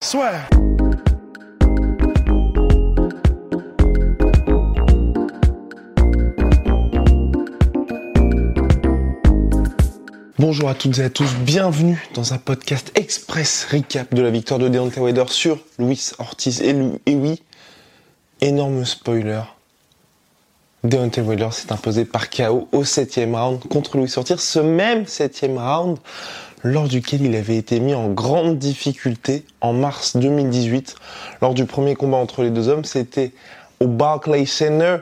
Soit. Bonjour à toutes et à tous, bienvenue dans un podcast express recap de la victoire de Deontay Wilder sur Luis Ortiz. Et, et oui, énorme spoiler, Deontay Wilder s'est imposé par KO au septième round contre Luis Ortiz, ce même septième round lors duquel il avait été mis en grande difficulté en mars 2018. Lors du premier combat entre les deux hommes, c'était au Barclays Center,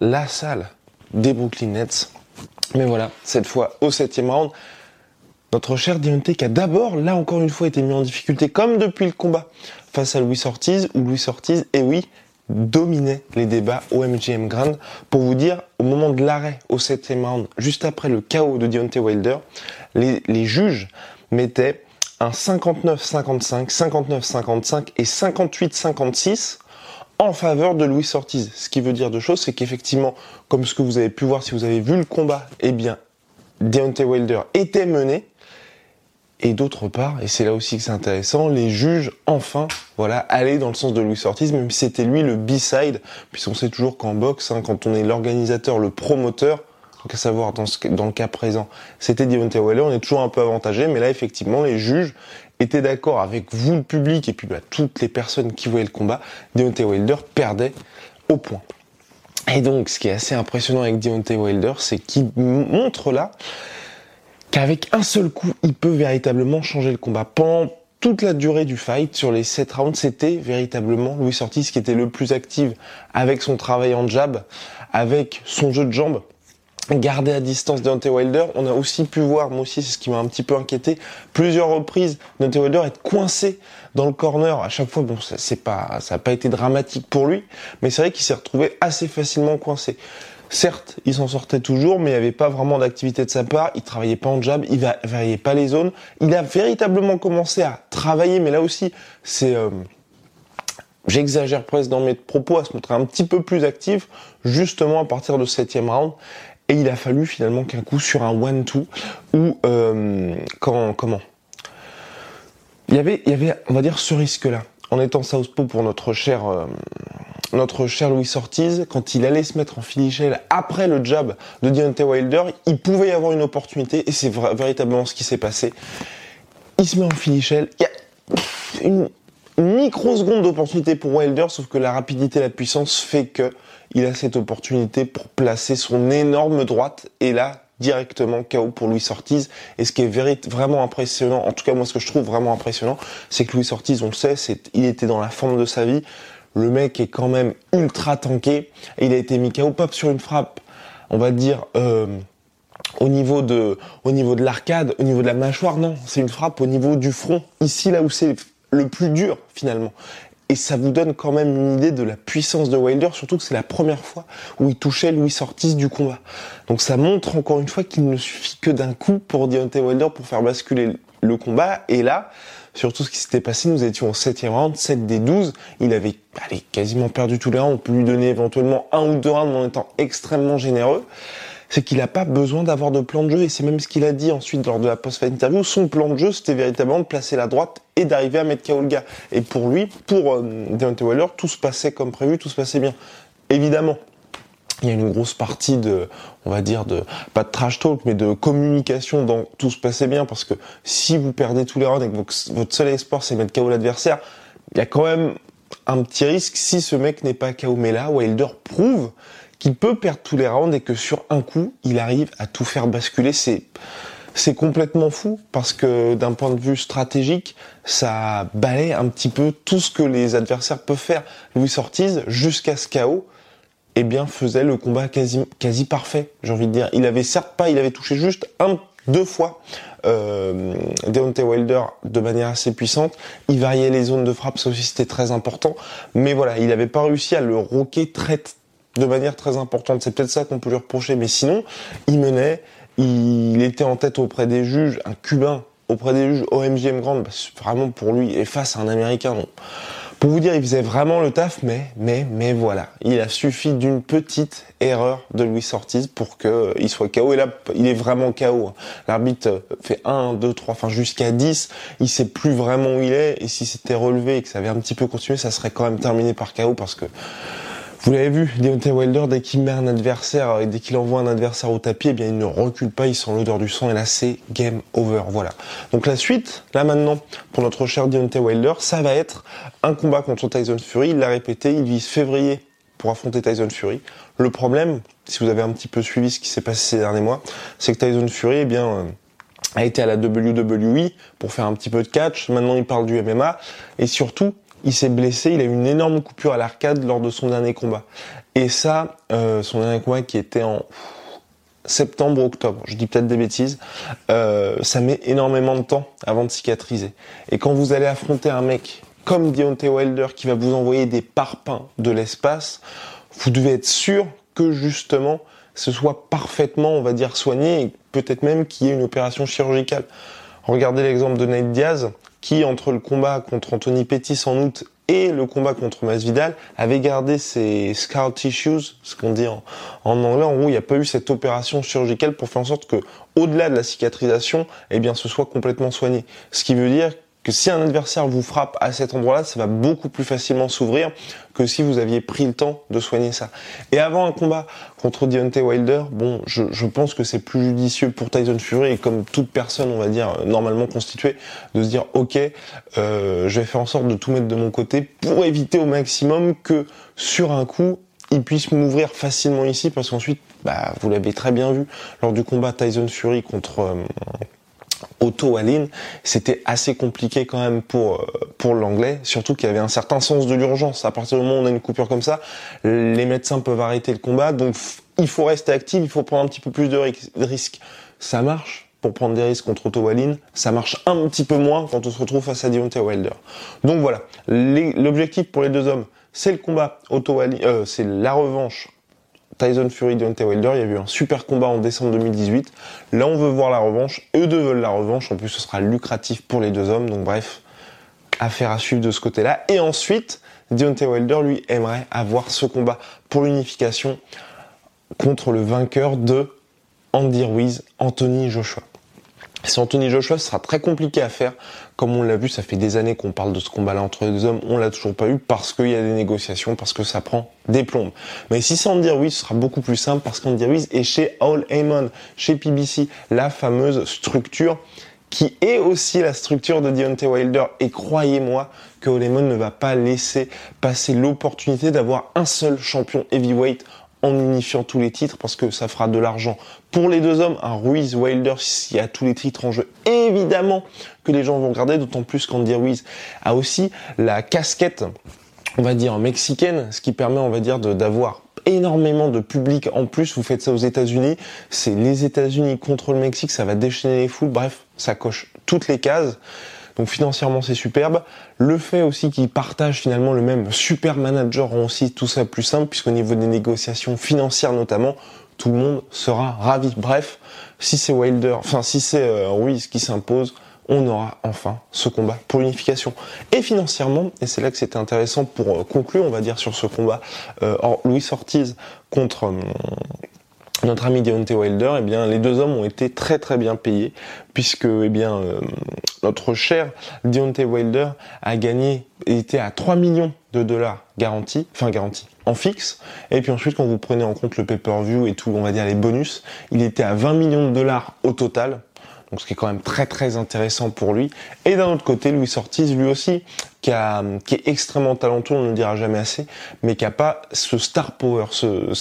la salle des Brooklyn Nets. Mais voilà, cette fois au septième round, notre cher Deontay qui a d'abord, là encore une fois, été mis en difficulté, comme depuis le combat face à Louis Ortiz, où Louis Ortiz, et oui, dominait les débats au MGM Grand. Pour vous dire, au moment de l'arrêt au septième round, juste après le chaos de Deontay Wilder, les, les juges mettaient un 59-55, 59-55 et 58-56 en faveur de Louis Ortiz. Ce qui veut dire deux choses, c'est qu'effectivement, comme ce que vous avez pu voir si vous avez vu le combat, eh bien, Deontay Wilder était mené. Et d'autre part, et c'est là aussi que c'est intéressant, les juges, enfin, voilà, allaient dans le sens de Louis Ortiz, même si c'était lui le B-side, puisqu'on sait toujours qu'en boxe, hein, quand on est l'organisateur, le promoteur, donc à savoir dans, ce, dans le cas présent, c'était Deontay Wilder, on est toujours un peu avantagé, mais là effectivement les juges étaient d'accord avec vous le public et puis bah, toutes les personnes qui voyaient le combat, Deontay Wilder perdait au point. Et donc ce qui est assez impressionnant avec Deontay Wilder, c'est qu'il montre là qu'avec un seul coup, il peut véritablement changer le combat. Pendant toute la durée du fight, sur les 7 rounds, c'était véritablement Louis Ortiz qui était le plus actif avec son travail en jab, avec son jeu de jambes, garder à distance Deontay Wilder. On a aussi pu voir, moi aussi c'est ce qui m'a un petit peu inquiété, plusieurs reprises Deontay Wilder être coincé dans le corner. À chaque fois, bon, ça c'est pas, ça n'a pas été dramatique pour lui, mais c'est vrai qu'il s'est retrouvé assez facilement coincé. Certes, il s'en sortait toujours, mais il n'y avait pas vraiment d'activité de sa part. Il travaillait pas en jab, il variait pas les zones. Il a véritablement commencé à travailler, mais là aussi, c'est euh, j'exagère presque dans mes propos, à se montrer un petit peu plus actif, justement à partir de septième round. Et il a fallu finalement qu'un coup sur un one-two ou euh, comment? Il y avait il y avait on va dire ce risque là en étant Southpaw pour notre cher euh, notre cher Louis Ortiz quand il allait se mettre en finichel après le jab de Deontay Wilder il pouvait y avoir une opportunité et c'est véritablement ce qui s'est passé. Il se met en finichel il y a une microseconde d'opportunité pour Wilder sauf que la rapidité la puissance fait que il a cette opportunité pour placer son énorme droite et là directement KO pour Louis Ortiz. Et ce qui est vraiment impressionnant, en tout cas moi ce que je trouve vraiment impressionnant, c'est que Louis Ortiz, on le sait, il était dans la forme de sa vie. Le mec est quand même ultra tanké. Et il a été mis KO, pas sur une frappe, on va dire, euh, au niveau de, au niveau de l'arcade, au niveau de la mâchoire, non. C'est une frappe au niveau du front. Ici, là où c'est le plus dur, finalement et ça vous donne quand même une idée de la puissance de Wilder, surtout que c'est la première fois où il touchait Louis Ortiz du combat. Donc ça montre encore une fois qu'il ne suffit que d'un coup pour Deontay Wilder pour faire basculer le combat. Et là, surtout ce qui s'était passé, nous étions au 7 round, 7 des 12. Il avait allez, quasiment perdu tous les rounds. On peut lui donner éventuellement un ou deux rounds en étant extrêmement généreux c'est qu'il n'a pas besoin d'avoir de plan de jeu et c'est même ce qu'il a dit ensuite lors de la post-fight interview. Son plan de jeu, c'était véritablement de placer la droite et d'arriver à mettre KO le gars. Et pour lui, pour euh, Deontay Wilder, tout se passait comme prévu, tout se passait bien. Évidemment, il y a une grosse partie de, on va dire, de, pas de trash talk, mais de communication dans tout se passait bien parce que si vous perdez tous les rounds et que votre seul espoir c'est mettre KO l'adversaire, il y a quand même un petit risque si ce mec n'est pas KO. Mais là, Wilder prouve qu'il peut perdre tous les rounds et que sur un coup, il arrive à tout faire basculer. C'est c'est complètement fou parce que d'un point de vue stratégique, ça balaye un petit peu tout ce que les adversaires peuvent faire. Louis Ortiz, jusqu'à ce chaos, eh bien, faisait le combat quasi, quasi parfait, j'ai envie de dire. Il avait certes pas, il avait touché juste un deux fois euh, Deontay Wilder de manière assez puissante. Il variait les zones de frappe, ça aussi c'était très important. Mais voilà, il n'avait pas réussi à le roquer très de manière très importante. C'est peut-être ça qu'on peut lui reprocher. Mais sinon, il menait, il était en tête auprès des juges, un Cubain auprès des juges OMGM Grand, bah, vraiment pour lui, et face à un Américain, non. Pour vous dire, il faisait vraiment le taf, mais, mais, mais voilà. Il a suffi d'une petite erreur de Louis Ortiz pour qu'il euh, soit KO. Et là, il est vraiment KO. Hein. L'arbitre euh, fait 1, 2, 3, enfin jusqu'à 10. Il sait plus vraiment où il est. Et si c'était relevé et que ça avait un petit peu continué, ça serait quand même terminé par KO parce que vous l'avez vu, Deontay Wilder, dès qu'il met un adversaire et dès qu'il envoie un adversaire au tapis, eh bien, il ne recule pas, il sent l'odeur du sang et là, c'est game over. Voilà. Donc la suite, là maintenant, pour notre cher Deontay Wilder, ça va être un combat contre Tyson Fury. Il l'a répété, il vise février pour affronter Tyson Fury. Le problème, si vous avez un petit peu suivi ce qui s'est passé ces derniers mois, c'est que Tyson Fury, eh bien, euh, a été à la WWE pour faire un petit peu de catch. Maintenant, il parle du MMA et surtout, il s'est blessé, il a eu une énorme coupure à l'arcade lors de son dernier combat. Et ça, euh, son dernier combat qui était en septembre, octobre, je dis peut-être des bêtises, euh, ça met énormément de temps avant de cicatriser. Et quand vous allez affronter un mec comme Deontay Wilder qui va vous envoyer des parpaings de l'espace, vous devez être sûr que justement ce soit parfaitement, on va dire, soigné et peut-être même qu'il y ait une opération chirurgicale. Regardez l'exemple de Nate Diaz, qui, entre le combat contre Anthony Pettis en août et le combat contre Masvidal, avait gardé ses scar tissues, ce qu'on dit en, anglais. En gros, il n'y a pas eu cette opération chirurgicale pour faire en sorte que, au-delà de la cicatrisation, eh bien, ce soit complètement soigné. Ce qui veut dire que si un adversaire vous frappe à cet endroit-là, ça va beaucoup plus facilement s'ouvrir que si vous aviez pris le temps de soigner ça. Et avant un combat contre Deontay Wilder, bon, je, pense que c'est plus judicieux pour Tyson Fury et comme toute personne, on va dire, normalement constituée, de se dire, ok, euh, je vais faire en sorte de tout mettre de mon côté pour éviter au maximum que sur un coup, il puisse m'ouvrir facilement ici parce qu'ensuite, bah, vous l'avez très bien vu lors du combat Tyson Fury contre... Euh, auto Aline, c'était assez compliqué quand même pour euh, pour l'anglais, surtout qu'il y avait un certain sens de l'urgence. À partir du moment où on a une coupure comme ça, les médecins peuvent arrêter le combat, donc il faut rester actif, il faut prendre un petit peu plus de risques. Ça marche pour prendre des risques contre Otto Wallin, ça marche un petit peu moins quand on se retrouve face à Deontay Wilder. Donc voilà, l'objectif pour les deux hommes, c'est le combat Otto Wallin, euh, c'est la revanche Tyson Fury, Deontay Wilder, il y a eu un super combat en décembre 2018. Là, on veut voir la revanche. Eux deux veulent la revanche. En plus, ce sera lucratif pour les deux hommes. Donc, bref, affaire à suivre de ce côté-là. Et ensuite, Deontay Wilder, lui, aimerait avoir ce combat pour l'unification contre le vainqueur de Andy Ruiz, Anthony Joshua. C'est Anthony Joshua, sera très compliqué à faire. Comme on l'a vu, ça fait des années qu'on parle de ce combat-là entre les deux hommes. On l'a toujours pas eu parce qu'il y a des négociations, parce que ça prend des plombes. Mais si c'est Andy Ruiz, sera beaucoup plus simple parce qu'Andy Ruiz est chez All Amon, chez PBC, la fameuse structure qui est aussi la structure de Deontay Wilder. Et croyez-moi que All Amon ne va pas laisser passer l'opportunité d'avoir un seul champion heavyweight en unifiant tous les titres parce que ça fera de l'argent pour les deux hommes. Un Ruiz Wilder s'il y a tous les titres en jeu, évidemment que les gens vont regarder, d'autant plus qu'Andy Ruiz a aussi la casquette, on va dire mexicaine, ce qui permet, on va dire, d'avoir énormément de public en plus. Vous faites ça aux États-Unis, c'est les États-Unis contre le Mexique, ça va déchaîner les foules. Bref, ça coche toutes les cases. Donc financièrement c'est superbe. Le fait aussi qu'ils partagent finalement le même super manager rend aussi tout ça plus simple puisqu'au niveau des négociations financières notamment, tout le monde sera ravi. Bref, si c'est Wilder, enfin si c'est euh, Ruiz qui s'impose, on aura enfin ce combat pour l'unification. Et financièrement, et c'est là que c'était intéressant pour euh, conclure, on va dire, sur ce combat, euh, Louis Ortiz contre hum, notre ami Deontay Wilder, eh bien, les deux hommes ont été très très bien payés, puisque, eh bien, euh, notre cher Deontay Wilder a gagné, il était à 3 millions de dollars garantis, enfin garantis, en fixe, et puis ensuite, quand vous prenez en compte le pay-per-view et tout, on va dire les bonus, il était à 20 millions de dollars au total, donc ce qui est quand même très très intéressant pour lui. Et d'un autre côté, Louis Ortiz, lui aussi, qui, est extrêmement talentueux, on ne le dira jamais assez, mais qui a pas ce star power, ce,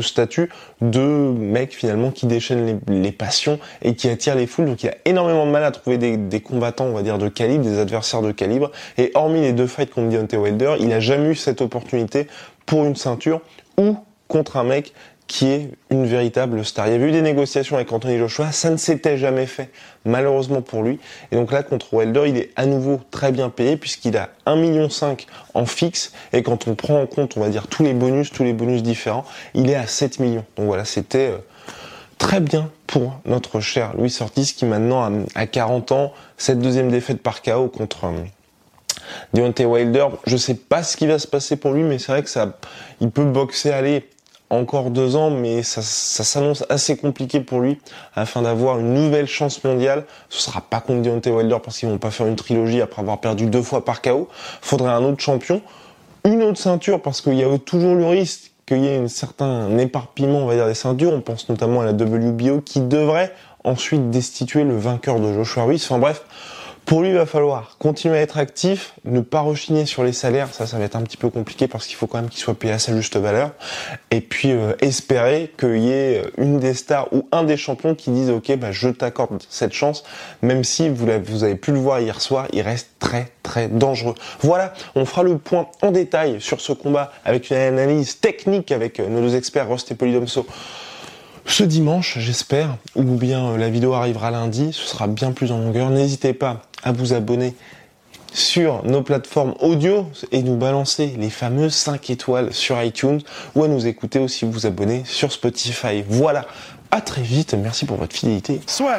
statut de mec finalement qui déchaîne les, passions et qui attire les foules. Donc il a énormément de mal à trouver des, combattants, on va dire, de calibre, des adversaires de calibre. Et hormis les deux fights contre Deontay Wilder, il a jamais eu cette opportunité pour une ceinture ou contre un mec qui est une véritable star. Il y avait eu des négociations avec Anthony Joshua, ça ne s'était jamais fait, malheureusement pour lui. Et donc là, contre Wilder, il est à nouveau très bien payé puisqu'il a 1,5 million en fixe. Et quand on prend en compte, on va dire, tous les bonus, tous les bonus différents, il est à 7 millions. Donc voilà, c'était euh, très bien pour notre cher Louis Ortiz qui maintenant a 40 ans, cette deuxième défaite par KO contre... Euh, Deontay Wilder, je sais pas ce qui va se passer pour lui, mais c'est vrai que ça, il peut boxer aller encore deux ans, mais ça, s'annonce assez compliqué pour lui afin d'avoir une nouvelle chance mondiale. Ce sera pas contre Deontay Wilder parce qu'ils vont pas faire une trilogie après avoir perdu deux fois par KO. Faudrait un autre champion, une autre ceinture parce qu'il y a toujours le risque qu'il y ait un certain éparpillement, on va dire, des ceintures. On pense notamment à la WBO qui devrait ensuite destituer le vainqueur de Joshua Ruiz. Enfin bref, pour lui, il va falloir continuer à être actif, ne pas rechigner sur les salaires, ça, ça va être un petit peu compliqué parce qu'il faut quand même qu'il soit payé à sa juste valeur. Et puis euh, espérer qu'il y ait une des stars ou un des champions qui dise ok, bah, je t'accorde cette chance, même si vous, vous avez pu le voir hier soir, il reste très très dangereux. Voilà, on fera le point en détail sur ce combat avec une analyse technique avec euh, nos deux experts Rost et Polydomso ce dimanche, j'espère, ou bien euh, la vidéo arrivera lundi, ce sera bien plus en longueur. N'hésitez pas à vous abonner sur nos plateformes audio et nous balancer les fameuses 5 étoiles sur iTunes ou à nous écouter aussi vous abonner sur Spotify. Voilà, à très vite, merci pour votre fidélité. Soit